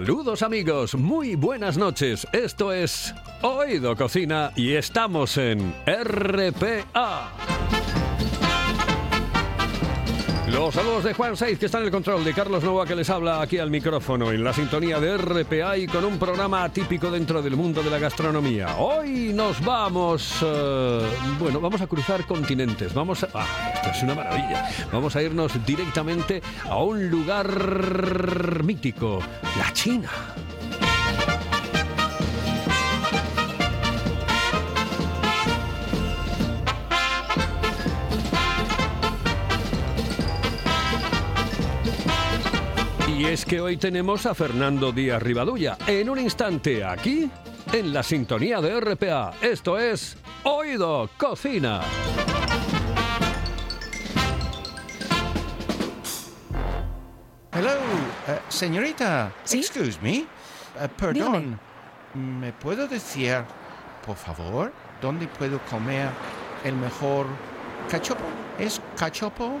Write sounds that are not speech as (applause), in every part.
Saludos amigos, muy buenas noches. Esto es Oído Cocina y estamos en RPA. Los saludos de Juan Saiz, que está en el control, de Carlos Nova, que les habla aquí al micrófono, en la sintonía de RPA y con un programa atípico dentro del mundo de la gastronomía. Hoy nos vamos, eh, bueno, vamos a cruzar continentes. Vamos a. Ah, esto es una maravilla. Vamos a irnos directamente a un lugar mítico, la China. Y es que hoy tenemos a Fernando Díaz Rivadulla. En un instante, aquí, en la sintonía de RPA. Esto es Oído Cocina. Hello, eh, señorita. ¿Sí? Excuse me. Eh, perdón. Dígame. ¿Me puedo decir, por favor, dónde puedo comer el mejor cachopo? ¿Es cachopo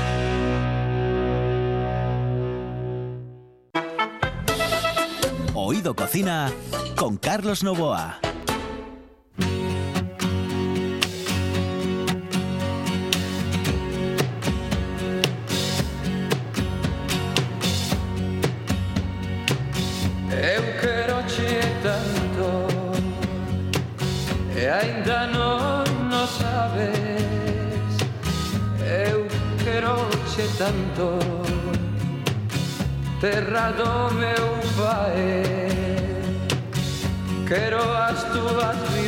Oído Cocina con Carlos Novoa. Eu quero tanto. E ainda non no sabes. Eu quero tanto. Terra do meu vai Quero as tuas vidas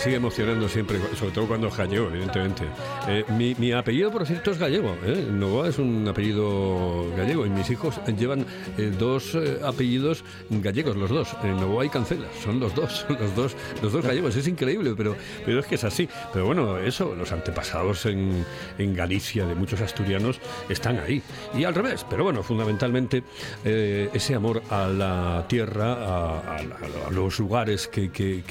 sigue emocionando siempre, sobre todo cuando gallego, evidentemente. Eh, mi, mi apellido, por cierto, es gallego. ¿eh? Novoa es un apellido gallego y mis hijos llevan eh, dos eh, apellidos gallegos, los dos. Novoa y Cancela, son los dos, (laughs) los dos, los dos gallegos. Es increíble, pero, pero es que es así. Pero bueno, eso, los antepasados en, en Galicia de muchos asturianos están ahí. Y al revés, pero bueno, fundamentalmente ese amor a la tierra, a, a- los lugares que- que-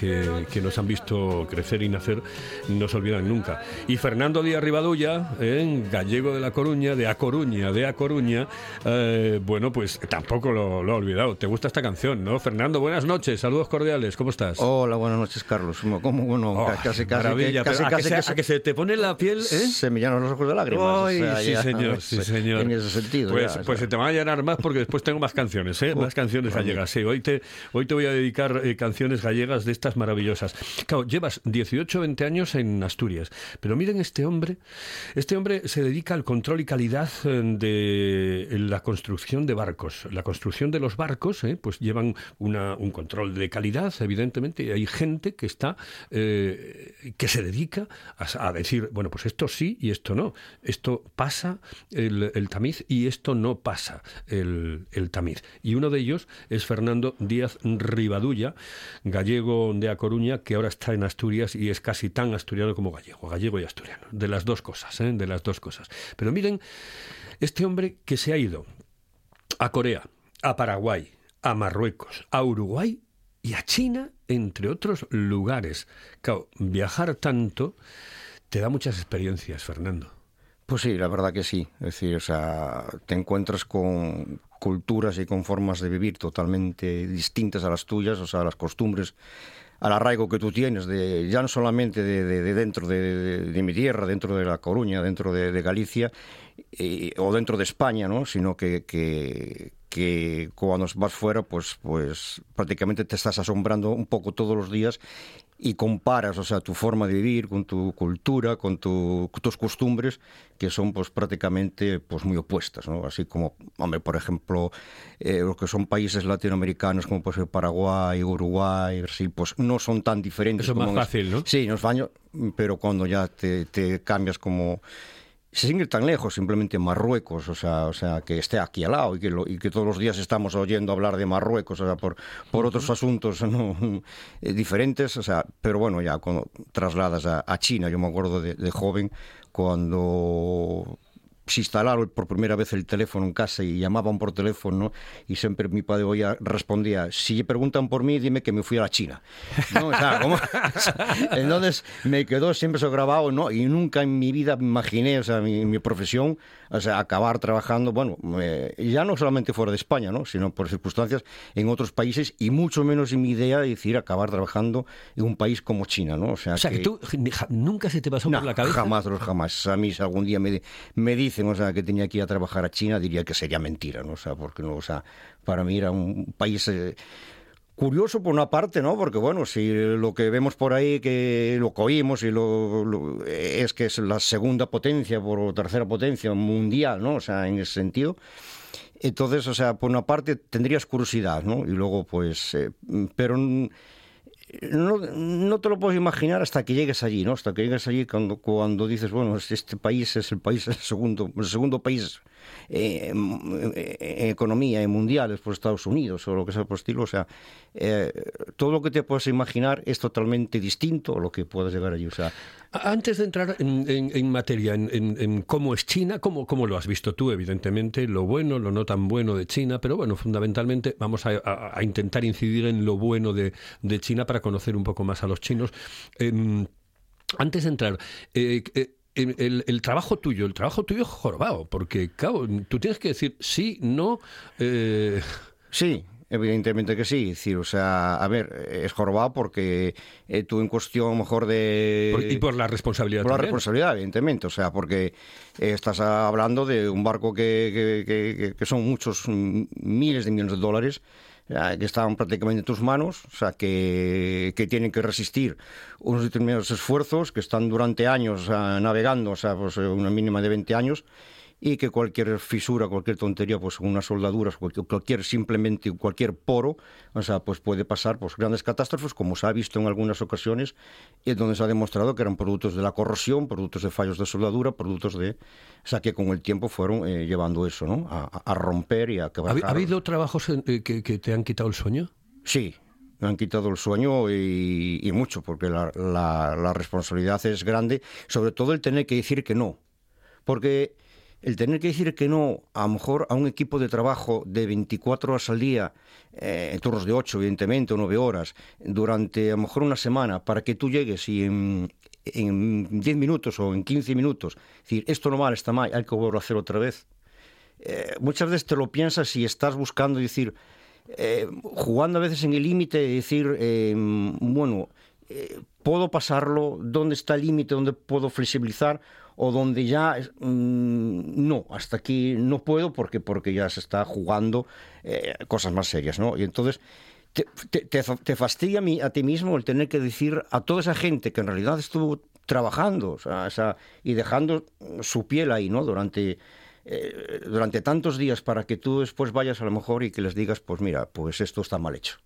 que nos han visto crecer y nacer, no se olvidan nunca. Y Fernando Díaz Rivadulla, eh, gallego de La Coruña, de A Coruña, de A Coruña, eh, bueno, pues tampoco lo, lo ha olvidado. ¿Te gusta esta canción, no? Fernando, buenas noches, saludos cordiales, ¿cómo estás? Hola, buenas noches, Carlos. Como bueno, Oh, casi, casi, maravilla, casi, casi, que se, casi- que se te pone la piel, ¿eh? se me llenan los ojos de lágrimas. Ay, o sea, sí, ya, señor, (laughs) sí, señor. En ese sentido. Pues, ya, pues se te van a llenar más porque después tengo más canciones, ¿eh? Más canciones gallegas. Sí, hoy te, hoy te voy a dedicar eh, canciones gallegas de estas maravillosas. Claro, llevas llevas 18 o 20 años en Asturias. Pero miren este hombre, este hombre se dedica al control y calidad eh, de la construcción de barcos. La construcción de los barcos, eh, pues llevan una- un control de calidad, evidentemente, y hay gente que está, eh, que se dedica a, a decir, bueno, pues esto sí y esto no. Esto pasa el, el tamiz y esto no pasa el, el tamiz. Y uno de ellos es Fernando Díaz Rivadulla, gallego de A Coruña, que ahora está en Asturias y es casi tan asturiano como gallego, gallego y asturiano. De las dos cosas, ¿eh? de las dos cosas. Pero miren, este hombre que se ha ido a Corea, a Paraguay, a Marruecos, a Uruguay y a China, entre otros lugares. Claro, viajar tanto te da muchas experiencias, Fernando. Pues sí, la verdad que sí. Es decir, o sea, te encuentras con culturas y con formas de vivir totalmente distintas a las tuyas, o sea, las costumbres, al arraigo que tú tienes, de, ya no solamente de, de- de dentro de, mi tierra, dentro de La Coruña, dentro de, de Galicia eh, o dentro de España, ¿no? Sino que, que, que cuando vas fuera, pues, pues prácticamente te estás asombrando un poco todos los días y comparas, o sea, tu forma de vivir con tu cultura, con, tu- con tus costumbres, que son pues prácticamente pues muy opuestas, ¿no? Así como, hombre, por ejemplo, eh, lo que son países latinoamericanos como pues Paraguay, Uruguay, Brasil, pues no son tan diferentes. Eso es más fácil, ¿no? Sí, en España, pero cuando ya te, te cambias como sin ir tan lejos, simplemente Marruecos, o sea, o sea, que esté aquí al lado y que, lo- y que todos los días estamos oyendo hablar de Marruecos, o sea, por, por otros asuntos (laughs) ¿no? Eh, diferentes, o sea, pero bueno, ya cuando trasladas a, a China, yo me acuerdo de, de joven, cuando se instalaron por primera vez el teléfono en casa y llamaban por teléfono, ¿no? y siempre mi padre oía, respondía, si preguntan por mí, dime que me fui a la China. ¿No? (laughs) O sea. Entonces me quedó siempre eso grabado, ¿no? Y nunca en mi vida me imaginé, o sea, mi, mi profesión, o sea, acabar trabajando, bueno, eh, ya no solamente fuera de España, ¿no? Sino por circunstancias en otros países y mucho menos en mi idea de decir acabar trabajando en un país como China, ¿no? O sea, O sea, que tú ni- ja- nunca se te pasó no, por la cabeza. Jamás, jamás. A mí si algún día me, me dicen, o sea, que tenía que ir a trabajar a China, diría que sería mentira, ¿no? O sea, porque no, o sea, para mí era un país eh, curioso por una parte, ¿no? Porque bueno, si lo que vemos por ahí, que lo que oímos y lo, lo- es que es la segunda potencia por o tercera potencia mundial, ¿no? O sea, en ese sentido. Entonces, o sea, por una parte tendrías curiosidad, ¿no? Y luego, pues, eh, pero no, no te lo puedes imaginar hasta que llegues allí, ¿no? Hasta que llegues allí cuando, cuando dices, bueno, este país es el país, el segundo, el segundo país eh, en, en economía, mundial, después de Estados Unidos o lo que sea por estilo. O sea, eh, todo lo que te puedes imaginar es totalmente distinto a lo que puedas llegar allí. O Antes de entrar en, materia, en, cómo es China, cómo, cómo lo has visto tú, evidentemente, lo bueno, lo no tan bueno de China, pero bueno, fundamentalmente vamos a, intentar incidir en lo bueno de, de China para conocer un poco más a los chinos. Em, antes de entrar, eh, eh, el, el- el trabajo tuyo, el trabajo tuyo es jorobado, porque, claro, tú tienes que decir sí, no. eh, Sí, evidentemente que sí. Es decir, o sea, a ver, es jorobado porque eh, tú en cuestión mejor de... por- y por la responsabilidad Por la responsabilidad, evidentemente, o sea, porque eh, estás hablando de un barco que, que- que- que- son muchos mm, miles de millones de dólares que estaban prácticamente en tus manos, o sea, que, que tienen que resistir unos determinados esfuerzos, que están durante años navegando, o sea, pues eh, una mínima de 20 años, y que cualquier fisura, cualquier tontería, pues unas soldaduras, cualquier, cualquier simplemente cualquier poro, o sea, pues puede pasar pues grandes catástrofes, como se ha visto en algunas ocasiones, y donde se ha demostrado que eran productos de la corrosión, productos de fallos de soldadura, productos de, o sea, que con el tiempo fueron eh, llevando eso, ¿no? A, a romper y a ¿Ha, quebrar. ha habido trabajos en- eh, que, que te han quitado el sueño? Sí, me han quitado el sueño y, y mucho, porque la, la- la responsabilidad es grande, sobre todo el tener que decir que no. Porque el tener que decir que no, a lo mejor a un equipo de trabajo de 24 horas al día, eh, en turnos de 8, evidentemente, o 9 horas, durante a lo mejor una semana, para que tú llegues y en, en 10 minutos o en 15 minutos, decir, esto no vale, está mal, hay que volverlo a hacer otra vez. Eh, muchas veces te lo piensas y estás buscando decir, eh, jugando a veces en el límite, de decir, bueno, puedo pasarlo, dónde está el límite, dónde puedo flexibilizar o donde ya mm, no, hasta aquí no puedo porque porque ya se está jugando eh, cosas más serias, ¿no? Y entonces te, te- te fa- te fastidia a, ti mismo el tener que decir a toda esa gente que en realidad estuvo trabajando o y dejando su piel ahí, ¿no? Durante, eh, durante tantos días para que tú después vayas a lo mejor y que les digas, pues mira, pues esto está mal hecho.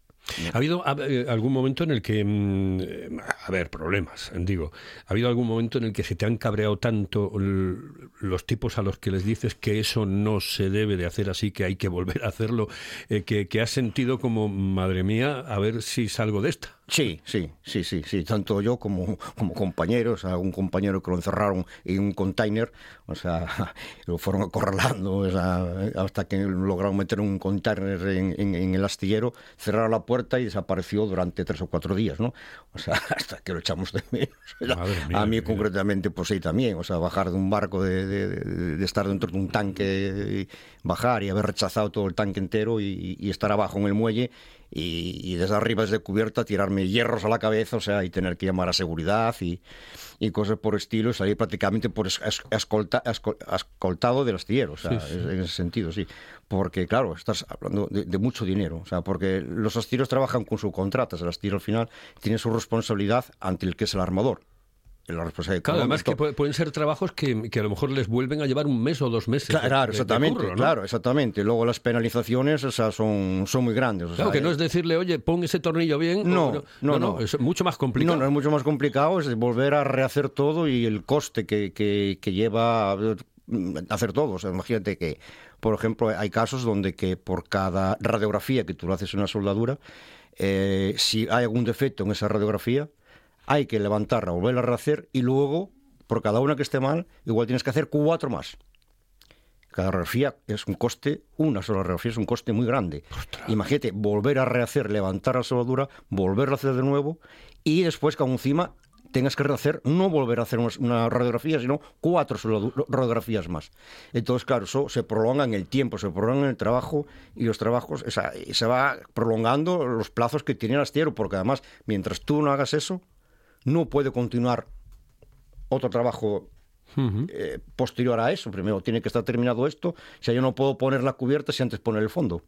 ¿Ha habido ha- eh, algún momento en el que, mm, a ver, problemas, digo, ha habido algún momento en el que se te han cabreado tanto los tipos a los que les dices que eso no se debe de hacer así, que hay que volver a hacerlo, eh, que, que has sentido como, madre mía, a ver si salgo de esta? Sí, sí, sí, sí, sí. Tanto yo como, como compañeros, a un compañero que lo encerraron en un container, o sea, (laughs) lo fueron acorralando o sea, hasta que lograron meter un container en, en- en el astillero, cerraron la puerta y desapareció durante tres o cuatro días, ¿no? O sea, (laughs) hasta que lo echamos de menos. O sea, mía, a mí mira. concretamente, pues sí, también. O sea, bajar de un barco, de, de- de- de estar dentro de un tanque, y bajar y haber rechazado todo el tanque entero y, y estar abajo en el muelle y, y desde arriba, desde cubierta, tirarme hierros a la cabeza, o sea, y tener que llamar a seguridad y, y cosas por estilo, y salir prácticamente por es- es- escolta- escol- escoltado del astillero, o sea, Sí, sí. es- en ese sentido, sí. Porque, claro, estás hablando de, de mucho dinero, o sea, porque los astilleros trabajan con subcontratas, el astillero al final tiene su responsabilidad ante el que es el armador. La responsabilidad Claro, además que pueden ser trabajos que, que a lo mejor les vuelven a llevar un mes o dos meses. Claro, de- exactamente, curro, ¿no? claro, exactamente. Luego las penalizaciones o sea, son, son muy grandes. o Claro, sea, que no eh, es decirle, oye, pon ese tornillo bien. o- No, no, no. es mucho más complicado. No, no, es mucho más complicado, es volver a rehacer todo y el coste que, que, que lleva mm, hacer todo. O sea, imagínate que, por ejemplo, hay casos donde que por cada radiografía que tú le haces en una soldadura, eh, si hay algún defecto en esa radiografía, hay que levantarla, volverla a rehacer y luego, por cada una que esté mal, igual tienes que hacer cuatro más. Cada radiografía es un coste, una sola radiografía es un coste muy grande. Imagínate, volver a rehacer, levantar la soldadura, volverla a hacer de nuevo y después que aún encima tengas que rehacer, no volver a hacer una, radiografía, sino cuatro radiografías más. Entonces, claro, eso se prolonga en el tiempo, se prolonga en el trabajo y los trabajos, o sea, se va prolongando los plazos que tiene el astillero, porque además, mientras tú no hagas eso, no puede continuar otro trabajo eh, posterior a eso. Primero tiene que estar terminado esto. O sea, yo no puedo poner la cubierta si antes poner el fondo.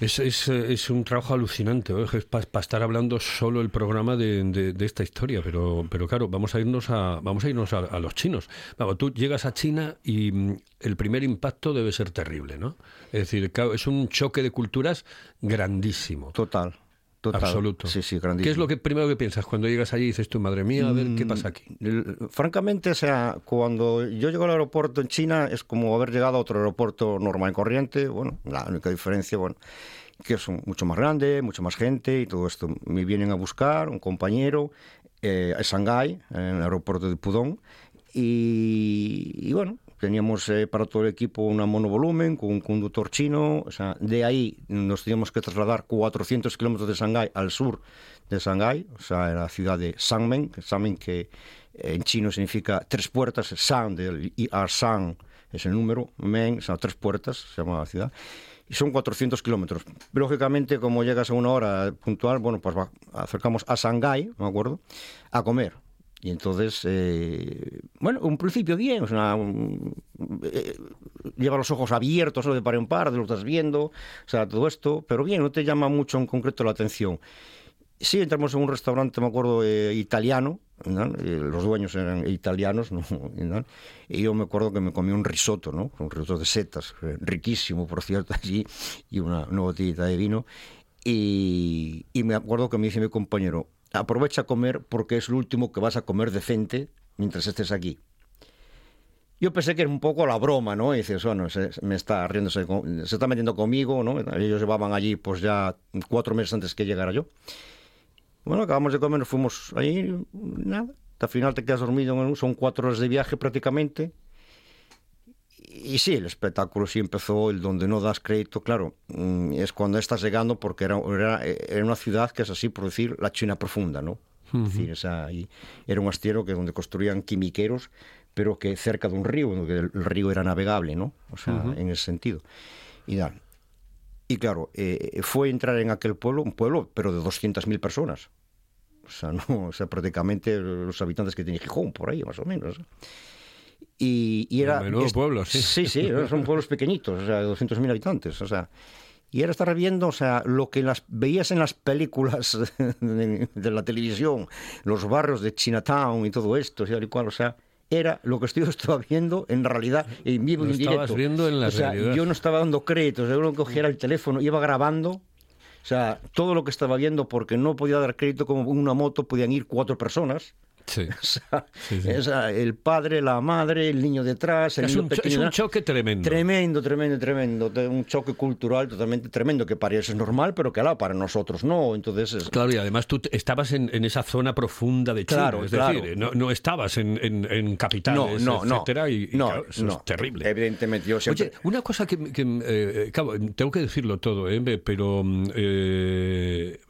Es, es, eh, es un trabajo alucinante, para estar hablando solo el programa de, de- de esta historia, pero, pero claro, vamos a irnos a, vamos a, irnos a, a los chinos. Vamos, tú llegas a China y mm, el primer impacto debe ser terrible, ¿no? Es decir, es un choque de culturas grandísimo. Total. Total. Absoluto. Sí, sí, grandísimo. ¿Qué es lo que primero que piensas cuando llegas allí y dices tú, madre mía, a ver qué pasa aquí? Francamente, o sea, cuando yo llego al aeropuerto en China es como haber llegado a otro aeropuerto normal y corriente. Bueno, la única diferencia, bueno, que es mucho más grande, mucha más gente y todo esto. Me vienen a buscar un compañero eh, a Shanghái, en el aeropuerto de Pudong, y, y bueno, teníamos eh, para todo el equipo una monovolumen con un conductor chino. O sea, de ahí nos teníamos que trasladar 400 kilómetros de Shanghái al sur de Shanghái, o sea, en la ciudad de Xiamen, Xiamen que eh, en chino significa tres puertas, Shang del IR Shang es el número, Men, o sea, tres puertas, se llama la ciudad. Y son 400 kilómetros. Lógicamente, como llegas a una hora puntual, bueno, pues va- acercamos a Shanghái, me acuerdo, a comer. Y entonces, eh, bueno, un principio bien, o sea, un- eh, lleva los ojos abiertos de par en par, de lo estás viendo, o sea, todo esto, pero bien, no te llama mucho en concreto la atención. Sí, entramos en un restaurante, me acuerdo, eh, italiano, ¿no? Eh, los dueños eran italianos, ¿no? (laughs) ¿no? y yo me acuerdo que me comí un risotto, ¿no? un risotto de setas, eh, riquísimo, por cierto, (laughs) allí, y una, una botellita de vino, y, y me acuerdo que me dice mi compañero, aprovecha a comer porque es lo último que vas a comer decente mientras estés aquí. Yo pensé que era un poco la broma, ¿no? Y dices, bueno, se, me está riéndose, con- se está metiendo conmigo, ¿no? Ellos llevaban allí, pues ya cuatro meses antes que llegara yo. Bueno, acabamos de comer, nos fuimos ahí, nada. Al final te quedas dormido, son cuatro horas de viaje prácticamente. Y sí, el espectáculo sí empezó, el donde no das crédito, claro, mm, es cuando estás llegando porque era, era, era una ciudad que es así, por decir, la China profunda, ¿no? Es decir, esa, ahí era un astillero que donde construían quimiqueros, pero que cerca de un río, donde el, el río era navegable, ¿no? O sea, en ese sentido. Y da. Y claro, eh, fue entrar en aquel pueblo, un pueblo, pero de 200.000 personas. O sea, (laughs) no, o sea, prácticamente los habitantes que tiene Gijón, por ahí, más o menos. Y, y era... Menudo pueblo, sí. Sí, sí, son pueblos pequeñitos, o sea, de 200.000 habitantes, o sea... Y era estar viendo, o sea, lo que las veías en las películas (laughs) de, de la televisión, los barrios de Chinatown y todo esto, o sea, y cual, o sea, era lo que yo estaba viendo en realidad, en vivo y Lo en directo. viendo en la o sea, realidad. yo no estaba dando créditos, yo no cogía el teléfono, iba grabando, o sea, todo lo que estaba viendo, porque no podía dar crédito como en una moto podían ir cuatro personas. Sí. (laughs) O sea, Sí, sí. sea, el padre, la madre, el niño detrás, el Es niño un, cho- es pequeño un choque tremendo. Tremendo, tremendo, tremendo. Un choque cultural totalmente tremendo que para ellos es normal, pero que claro, para nosotros no. Entonces, es- Claro, y además tú estabas en, en esa zona profunda de China, Claro, es claro. decir, no, no estabas en, en, en capitales, no, no, no. etcétera, y, y claro, eso es terrible. Evidentemente, yo siempre. Oye, una cosa que, que, eh, claro, tengo que decirlo todo, ¿eh? pero mm, eh,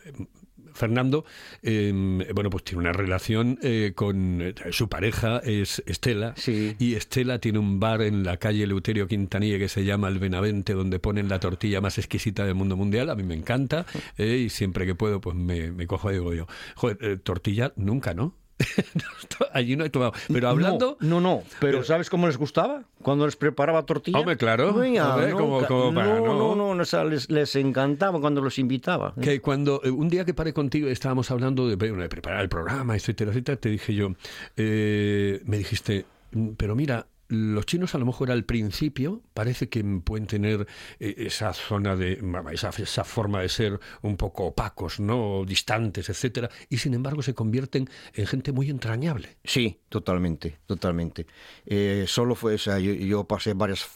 Fernando, eh, bueno, pues tiene una relación eh, con eh, su pareja, es Estela, Sí. y Estela tiene un bar en la calle Leuterio Quintanilla que se llama El Benavente, donde ponen la tortilla más exquisita del mundo mundial, a mí me encanta, (laughs) eh, y siempre que puedo, pues me, me cojo y digo yo, joder, eh, tortilla nunca, ¿no? (laughs) Allí no he tomado. Pero hablando... No, no, no, pero ¿sabes cómo les gustaba? Cuando les preparaba tortilla. Hombre, claro. Venga, Hombre, no, como- como para, no, ¿no? no, no, no, o sea, les, les encantaba cuando los invitaba. Que cuando eh, un día que paré contigo estábamos hablando de, de preparar el programa, etcétera, etcétera, te dije yo, eh, me dijiste, "Mm, pero mira, los chinos a lo mejor al principio parece que pueden tener eh, esa zona de, esa, esa forma de ser un poco opacos, ¿no? distantes, etcétera, y sin embargo se convierten en gente muy entrañable. Sí, totalmente, totalmente. Eh, solo fue, o sea, yo, yo pasé varias,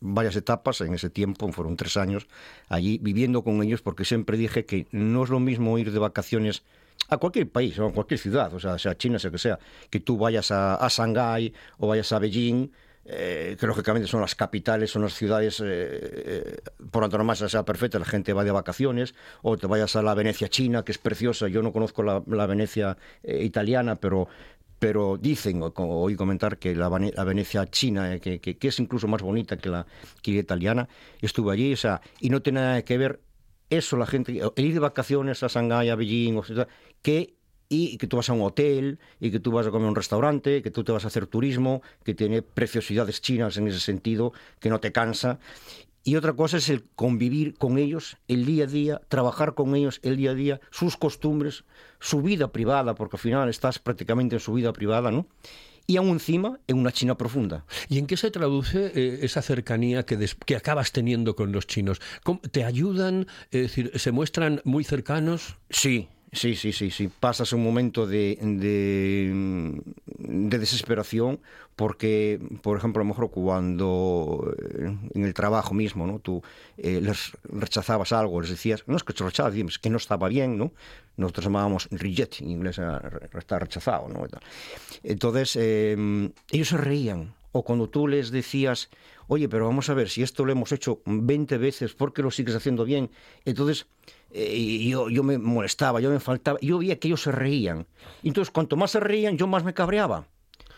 varias etapas en ese tiempo, fueron tres años, allí viviendo con ellos, porque siempre dije que no es lo mismo ir de vacaciones a cualquier país o a cualquier ciudad, o sea, sea China, sea que sea, que tú vayas a, a Shanghái o vayas a Beijing, eh, que lógicamente son las capitales, son las ciudades eh, eh, por antonomasia sea perfecta, la gente va de vacaciones, o te vayas a la Venecia china, que es preciosa, yo no conozco la, la Venecia eh, italiana, pero pero dicen, o oí comentar que la, la Venecia china, eh, que, que- que es incluso más bonita que la, que italiana, estuve allí, o sea, y no tiene nada que ver eso, la gente, el ir de vacaciones a Shanghái, a Beijing, sea, que y que tú vas a un hotel y que tú vas a comer a un restaurante, que tú te vas a hacer turismo, que tiene preciosidades chinas en ese sentido, que no te cansa. Y otra cosa es el convivir con ellos el día a día, trabajar con ellos el día a día, sus costumbres, su vida privada, porque al final estás prácticamente en su vida privada, ¿no? Y aún encima en una China profunda. ¿Y en qué se traduce eh, esa cercanía que, des- que acabas teniendo con los chinos? ¿Cómo- ¿Te ayudan? Es decir, ¿se muestran muy cercanos? Sí, sí, sí, sí, sí. Pasas un momento de, de, de desesperación porque, por ejemplo, a lo mejor cuando eh, en el trabajo mismo, ¿no? Tú eh, les rechazabas algo, les decías, no es que te rechazas, es que no estaba bien, ¿no? Nosotros llamábamos reject, en inglés está rechazado, ¿no? Entonces, eh, ellos se reían. O cuando tú les decías, oye, pero vamos a ver, si esto lo hemos hecho 20 veces, ¿por qué lo sigues haciendo bien? Entonces, eh, yo, yo me molestaba, yo me faltaba, yo veía que ellos se reían. Entonces, cuanto más se reían, yo más me cabreaba.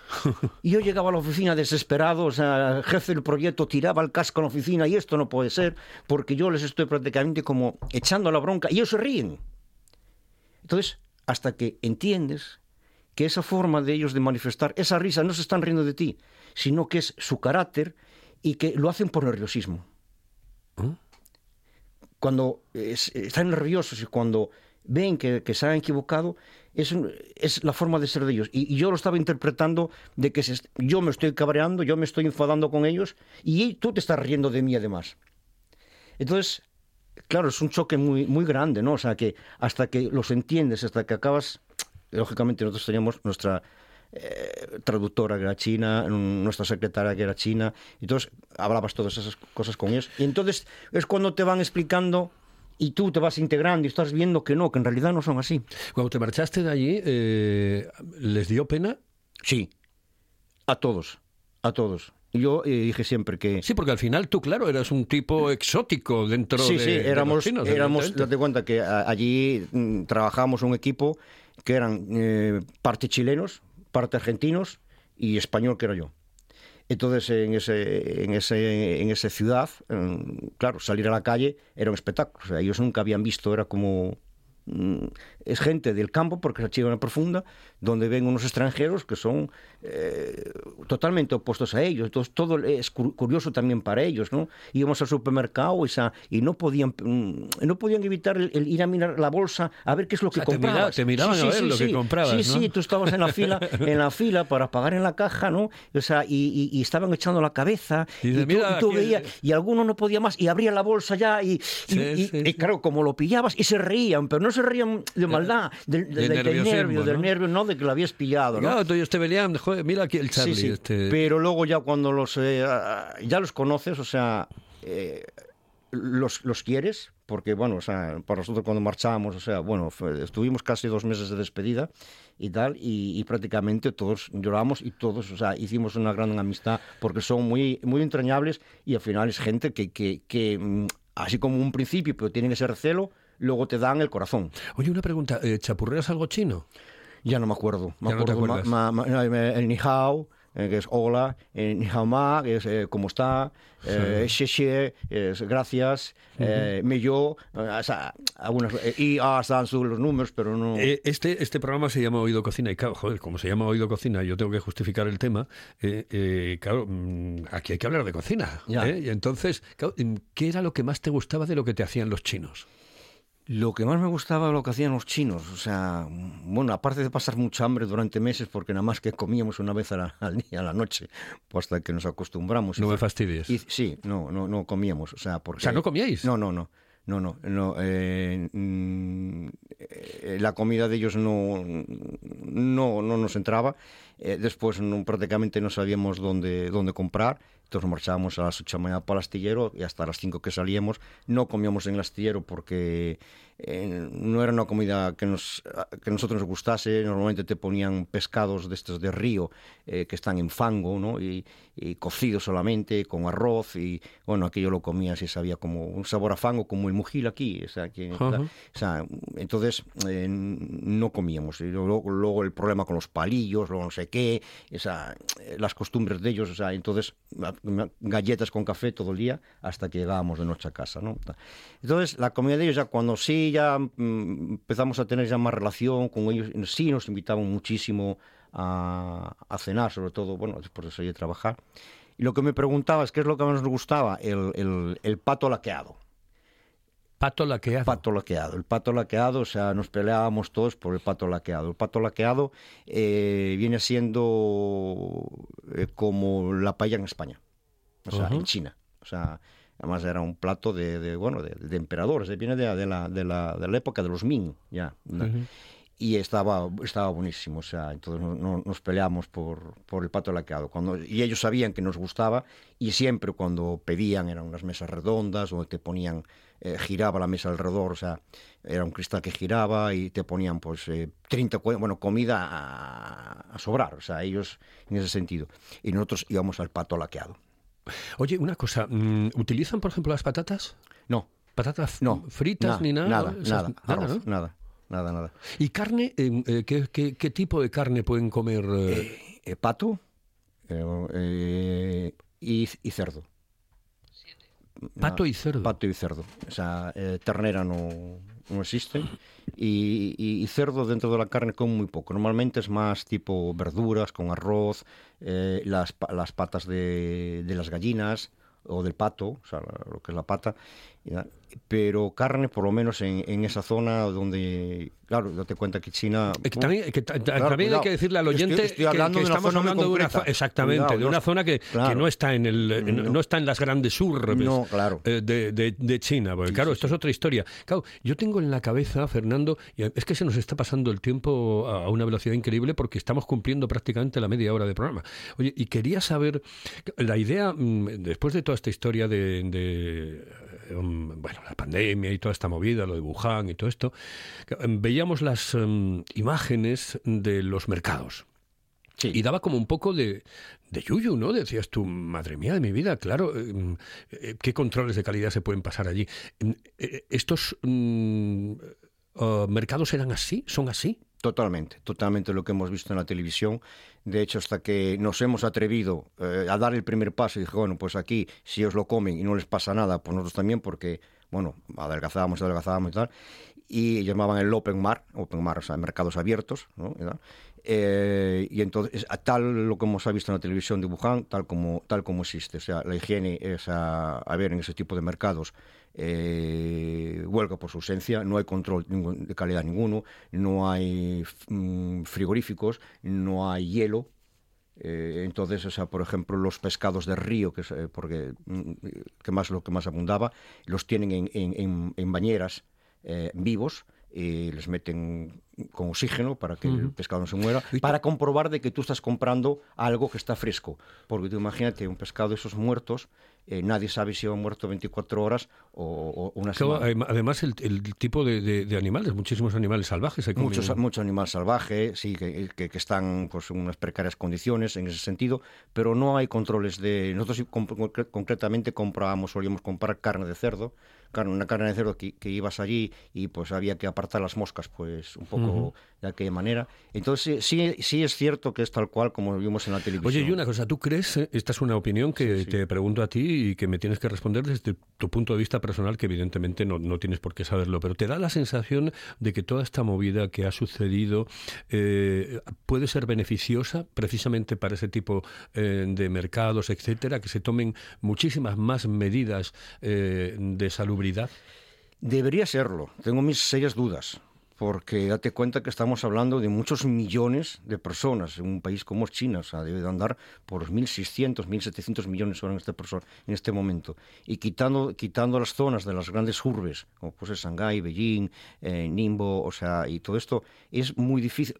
(laughs) Y yo llegaba a la oficina desesperado, o sea, el jefe del proyecto tiraba el casco a la oficina y esto no puede ser, porque yo les estoy prácticamente como echando la bronca y ellos se ríen. Entonces, hasta que entiendes que esa forma de ellos de manifestar, esa risa, no se están riendo de ti, sino que es su carácter y que lo hacen por nerviosismo. Cuando es- están nerviosos y cuando ven que, que se han equivocado, es, es la forma de ser de ellos. Y, y yo lo estaba interpretando de que se yo me estoy cabreando, yo me estoy enfadando con ellos y tú te estás riendo de mí además. Entonces, claro, es un choque muy, muy grande, ¿no? O sea, que hasta que los entiendes, hasta que acabas, lógicamente nosotros teníamos nuestra eh, traductora que era china, nuestra secretaria que era china, entonces hablabas todas esas cosas con ellos. Y entonces es cuando te van explicando y tú te vas integrando y estás viendo que no, que en realidad no son así. Cuando te marchaste de allí, eh, ¿les dio pena? Sí, a todos, a todos. Yo eh, dije siempre que... Sí, porque al final tú, claro, eras un tipo exótico dentro sí, de, sí, de los éramos, chinos, éramos date cuenta que a- allí mm, trabajamos un equipo que eran eh, parte chilenos, parte argentinos y español que era yo. Entonces, en ese, en ese, en esa ciudad, claro, salir a la calle era un espectáculo. Ellos nunca habían visto, era como mm, es gente del campo, porque es la profunda, donde ven unos extranjeros que son eh, totalmente opuestos a ellos. Entonces, todo es cu- curioso también para ellos, ¿no? Íbamos al supermercado y, y no podían mm, no podían evitar el, el ir a mirar la bolsa a ver qué es lo que sea, te mira- comprabas. te miraban a ver lo que comprabas, Sí, ¿no? sí, tú estabas en la fila, (laughs) en la fila para pagar en la caja, ¿no? O sea, y, y- y estaban echando la cabeza Y tú, "Mira, y tú veías, y alguno no podía más y abría la bolsa ya y, Sí, sí, sí. claro, como lo pillabas y se reían, pero no se reían de maldad, del, de del- del nervio, del ¿no? nervio, no de que lo habías pillado, ¿no? Claro, tú y este Beliam, joder, mira aquí el Charlie. Sí, sí. este- Pero luego ya cuando los eh, ya los conoces, o sea, eh, los, los quieres, porque bueno, o sea, para nosotros cuando marchamos, o sea, bueno, fue- estuvimos casi dos meses de despedida y tal, y, y prácticamente todos lloramos y todos, o sea, hicimos una gran amistad porque son muy, muy entrañables y al final es gente que, que, que mm, así como un principio, pero tienen ese recelo, luego te dan el corazón. Oye, una pregunta, eh, ¿chapurreas algo chino? Ya no me acuerdo. Me Ya no te acuerdo ma- ma- ma- el ni hao, eh, que es hola, el ni hao ma, que es eh, cómo está, eh, xie xie, es gracias, eh, me yo, eh, o sea, algunas, eh, y ah, están los números, pero no... Eh, este, este programa se llama Oído Cocina y claro, joder, como se llama Oído Cocina, yo tengo que justificar el tema. eh, eh, claro, mm, aquí hay que hablar de cocina. Ya. ¿eh? Y entonces, claro, mm, ¿qué era lo que más te gustaba de lo que te hacían los chinos? Lo que más me gustaba lo que hacían los chinos, o sea, bueno, aparte de pasar mucha hambre durante meses, porque nada más que comíamos una vez a la- al día, a la noche, pues hasta que nos acostumbramos. No me fastidies. y- sí, no, no, no comíamos, o sea, porque... O sea, ¿no comíais? No, no, no. No, no, no. eh, mm, eh, la comida de ellos no, no, no nos entraba. Eh, después prácticamente no sabíamos dónde, dónde comprar. Entonces marchábamos a las 8 de la mañana para el astillero y hasta las 5 que salíamos no comíamos en el astillero porque no era una comida que, nos, que a nosotros nos gustase. Normalmente te ponían pescados de estos de río que están en fango ¿no? y, y cocidos solamente con arroz y bueno, aquello lo comías y sabía como un sabor a fango como el mujil aquí. O sea, que, Ajá. o sea, entonces eh, no comíamos. Y luego, luego el problema con los palillos, luego no sé qué, o sea, eh, las costumbres de ellos, o sea, entonces galletas con café todo el día hasta que llegábamos de noche a casa, ¿no? Entonces la comida de ellos ya cuando sí ya mm, empezamos a tener ya más relación con ellos, sí nos invitaban muchísimo a, a cenar, sobre todo, bueno, después de salir a trabajar. Y lo que me preguntabas, ¿qué es lo que más nos gustaba? El, el, el pato laqueado. Pato laqueado. Pato laqueado. El pato laqueado, o sea, nos peleábamos todos por el pato laqueado. El pato laqueado eh, viene siendo eh, como la paella en España, o sea, en China. O sea, además era un plato de, de, bueno, de, de emperadores, viene de, de la, de, la, de la época de los Ming, ya. Y estaba, estaba buenísimo, o sea, entonces no, no- nos peleamos por, por el pato laqueado. Cuando, y ellos sabían que nos gustaba y siempre cuando pedían eran unas mesas redondas donde te ponían, eh, giraba la mesa alrededor, o sea, era un cristal que giraba y te ponían pues eh, 30, cue- bueno, comida a, a sobrar, o sea, ellos en ese sentido. Y nosotros íbamos al pato laqueado. Oye, una cosa, mm, ¿utilizan, por ejemplo, las patatas? No, ¿Patatas no. fritas ni nada? Nada, nada, arroz, ¿no? nada, nada, nada. ¿Y carne? eh, eh, ¿qué, qué, qué tipo de carne pueden comer? eh? Eh, pato y, y cerdo. Pato y cerdo. Pato y cerdo. O sea, ternera no, no existe. Y, y- y cerdo dentro de la carne como muy poco. Normalmente es más tipo verduras con arroz, las, las patas de, de las gallinas o del pato, o sea, lo que es la pata. Ya. Pero carne, por lo menos en, en esa zona donde, claro, date cuenta que China... Que también, que Claro, también hay que decirle al oyente estoy que- hablando que, de una estamos hablando de una zona, exactamente, Cuidado, de una zona que, no está en el no, está en las grandes urbes No, claro. eh, de, de- de China, porque claro, esto es otra historia. Claro, yo tengo en la cabeza, Fernando, y es que se nos está pasando el tiempo a una velocidad increíble porque estamos cumpliendo prácticamente la media hora de programa. Oye, y quería saber la idea mm, después de toda esta historia de, bueno, la pandemia y toda esta movida, lo de Wuhan y todo esto, em, veíamos las em, imágenes de los mercados. Sí. Y daba como un poco de, de yuyu, ¿no? Decías tú, madre mía de mi vida, claro, eh, eh, ¿qué controles de calidad se pueden pasar allí? Mm, eh, ¿Estos mm, eh, mercados eran así? ¿Son así? Totalmente, totalmente lo que hemos visto en la televisión. De hecho, hasta que nos hemos atrevido eh, a dar el primer paso y dije, bueno, pues aquí, si os lo comen y no les pasa nada, pues nosotros también, porque, bueno, adelgazábamos, adelgazábamos y tal. y llamaban el open mar, open mar, o sea, mercados abiertos, ¿no? ¿verdad? Eh, y entonces, tal lo que hemos visto en la televisión de Wuhan, tal como, tal como existe. O sea, la higiene es a, a ver en ese tipo de mercados eh, huelga por su ausencia, no hay control de calidad ninguno, no hay mm, frigoríficos, no hay hielo, eh, entonces, o sea, por ejemplo, los pescados de río, que es eh, porque mm, que más lo que más abundaba, los tienen en, en- bañeras eh, vivos y les meten con oxígeno para que el pescado no se muera, para comprobar de que tú estás comprando algo que está fresco. Porque tú imagínate un pescado de esos muertos, eh, nadie sabe si ha muerto 24 horas o, o una Claro, semana. adem- además, el, el tipo de, de- de animales, muchísimos animales salvajes. Hay Muchos, mucho animal salvaje, sí, que, que- que están pues, en unas precarias condiciones en ese sentido, pero no hay controles de... Nosotros comp- concre- concretamente comprábamos, solíamos comprar carne de cerdo, carne, una carne de cerdo que, que ibas allí y pues había que apartar las moscas pues un poco de aquella manera. Entonces sí, sí, es cierto que es tal cual como vimos en la televisión. Oye, y una cosa, ¿tú crees, eh, esta es una opinión que te pregunto a ti y que me tienes que responder desde tu punto de vista personal, que evidentemente no, no tienes por qué saberlo, pero te da la sensación de que toda esta movida que ha sucedido eh, puede ser beneficiosa precisamente para ese tipo eh, de mercados, etcétera, que se tomen muchísimas más medidas eh, de Debería serlo. Tengo mis serias dudas. Porque date cuenta que estamos hablando de muchos millones de personas en un país como China. O sea, debe de andar por 1.600, 1.700 millones ahora en este, en este momento. Y quitando, quitando las zonas de las grandes urbes, como pues es Shanghái, Beijing, eh, Ningbo, o sea, y todo esto, es muy difícil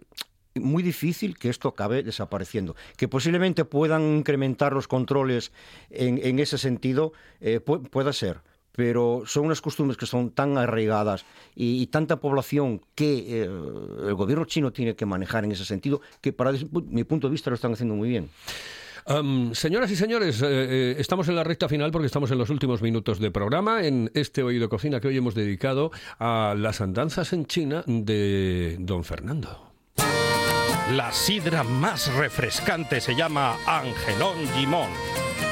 muy difícil que esto acabe desapareciendo. Que posiblemente puedan incrementar los controles en, en ese sentido, eh, pu- pueda ser. Pero son unas costumbres que son tan arraigadas y, y tanta población que eh, el gobierno chino tiene que manejar en ese sentido, que para mi punto de vista lo están haciendo muy bien. Señoras y señores, eh, eh, estamos en la recta final porque estamos en los últimos minutos de programa en este Oído Cocina que hoy hemos dedicado a las andanzas en China de don Fernando. La sidra más refrescante se llama Angelón Gimón.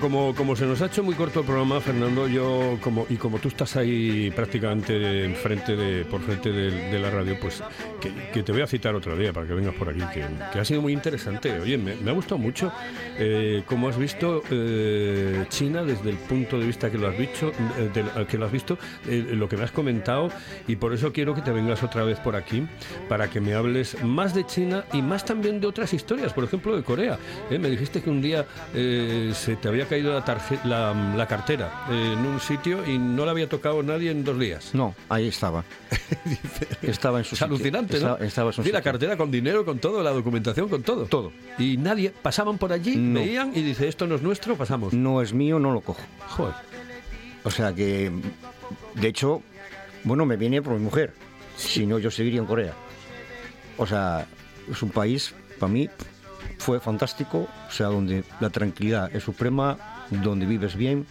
Como, como se nos ha hecho muy corto el programa, Fernando, yo como y como tú estás ahí prácticamente enfrente de, por frente de, la radio, pues que, te voy a citar otro día para que vengas por aquí, que, ha sido muy interesante. Oye, me, ha gustado mucho eh, cómo has visto eh, China desde el punto de vista que lo has visto, eh, de- que lo has visto, eh, lo que me has comentado, y por eso quiero que te vengas otra vez por aquí para que me hables más de China y más también de otras historias, por ejemplo de Corea. ¿eh? Me dijiste que un día eh, se te había caído la, la, la cartera eh, en un sitio y no la había tocado nadie en dos días. No, ahí estaba. (laughs) estaba en su Es sitio. alucinante, ¿no? Estaba, estaba en su Sí, la cartera con dinero, con todo, la documentación, con todo. Todo. Y nadie, pasaban por allí, No. veían y dice, esto no es nuestro, pasamos. No es mío, no lo cojo. Joder. O sea que, de hecho, bueno, me viene por mi mujer. Si no, yo seguiría en Corea. O sea, es un país, para mí, fue fantástico. O sea, donde la tranquilidad es suprema, donde vives bien,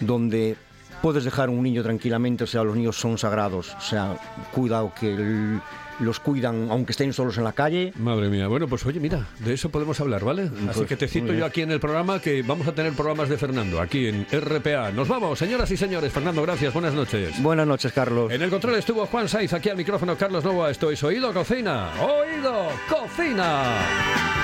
donde puedes dejar un niño tranquilamente, o sea, los niños son sagrados, o sea, cuidado que el- los cuidan aunque estén solos en la calle. Madre mía, bueno, pues oye, mira, de eso podemos hablar, ¿vale? Así Pues, que te cito yo aquí en el programa que vamos a tener programas de Fernando, aquí en RPA. Nos vamos, señoras y señores. Fernando, gracias, buenas noches. Buenas noches, Carlos. En el control estuvo Juan Saiz, aquí al micrófono Carlos Novoa. Esto es Oído Cocina. Oído Cocina.